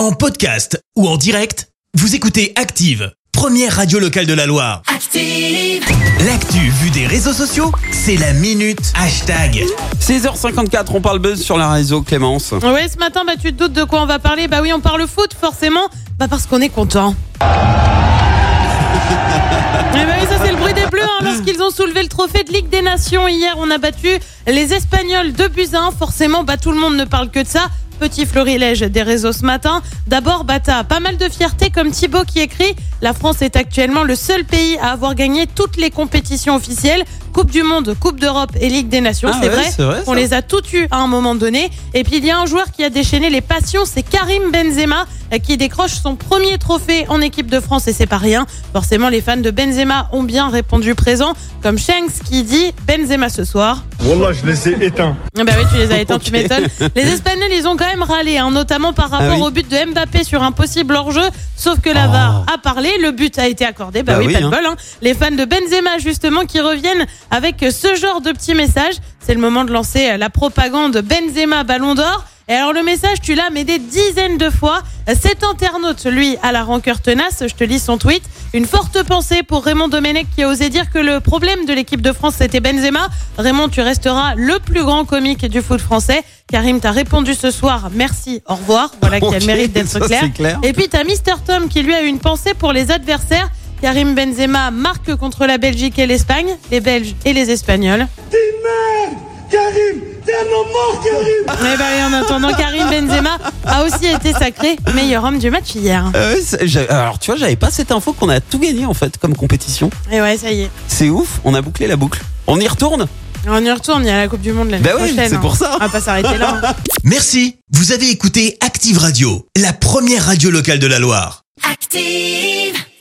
En podcast ou en direct, vous écoutez Active, première radio locale de la Loire. Active. L'actu vue des réseaux sociaux, c'est la minute hashtag. 6h54, on parle buzz sur la réseau Clémence. Ouais, ce matin, bah, tu te doutes de quoi on va parler? Bah oui, on parle foot, forcément. Bah parce qu'on est content. Eh bah oui, ça c'est le bruit des Bleus hein, lorsqu'ils ont soulevé le trophée de Ligue des Nations hier. On a battu les Espagnols de un. Forcément, bah tout le monde ne parle que de ça. Petit florilège des réseaux ce matin. D'abord, t'as pas mal de fierté comme Thibaut qui écrit La France est actuellement le seul pays à avoir gagné toutes les compétitions officielles. Coupe du Monde, Coupe d'Europe et Ligue des Nations, Ah c'est ouais, vrai. On les a toutes eues à un moment donné. Et puis il y a un joueur qui a déchaîné les passions, c'est Karim Benzema euh, qui décroche son premier trophée en équipe de France et c'est pas rien. Forcément, les fans de Benzema ont bien répondu présent, comme Shanks qui dit Benzema ce soir. Wallah, je les ai éteints. Ah Bah oui, tu les as éteints, tu m'étonnes. Les Espagnols, ils ont quand même râlé, hein, notamment par rapport Ah oui. au but de Mbappé sur un possible hors-jeu. Sauf que la Oh. VAR a parlé, le but a été accordé. Bah, Bah oui, oui, pas de hein. bol. hein. Les fans de Benzema, justement, qui reviennent avec ce genre de petits messages. C'est le moment de lancer la propagande Benzema Ballon d'Or. Et alors le message, tu l'as mais des dizaines de fois. Cet internaute, lui, a la rancœur tenace. Je te lis son tweet. Une forte pensée pour Raymond Domenech qui a osé dire que le problème de l'équipe de France, c'était Benzema. Raymond, tu resteras le plus grand comique du foot français. Karim t'a répondu ce soir. Merci, au revoir. Voilà qui a le mérite d'être clair. clair. Et puis t'as Mister Tom qui lui a une pensée pour les adversaires. Karim Benzema marque contre la Belgique et l'Espagne, les Belges et les Espagnols. Karim, t'es un homme mort, Karim Mais bah oui, en attendant, Karim Benzema a aussi été sacré meilleur homme du match hier. Euh, c'est- alors tu vois, j'avais pas cette info qu'on a tout gagné en fait comme compétition. Et ouais, ça y est. C'est ouf, on a bouclé la boucle. On y retourne? On y retourne, il y a la Coupe du Monde l'année Bah oui, prochaine. c'est hein. pour ça. On va pas s'arrêter là. hein. Merci, vous avez écouté Active Radio, la première radio locale de la Loire. Active.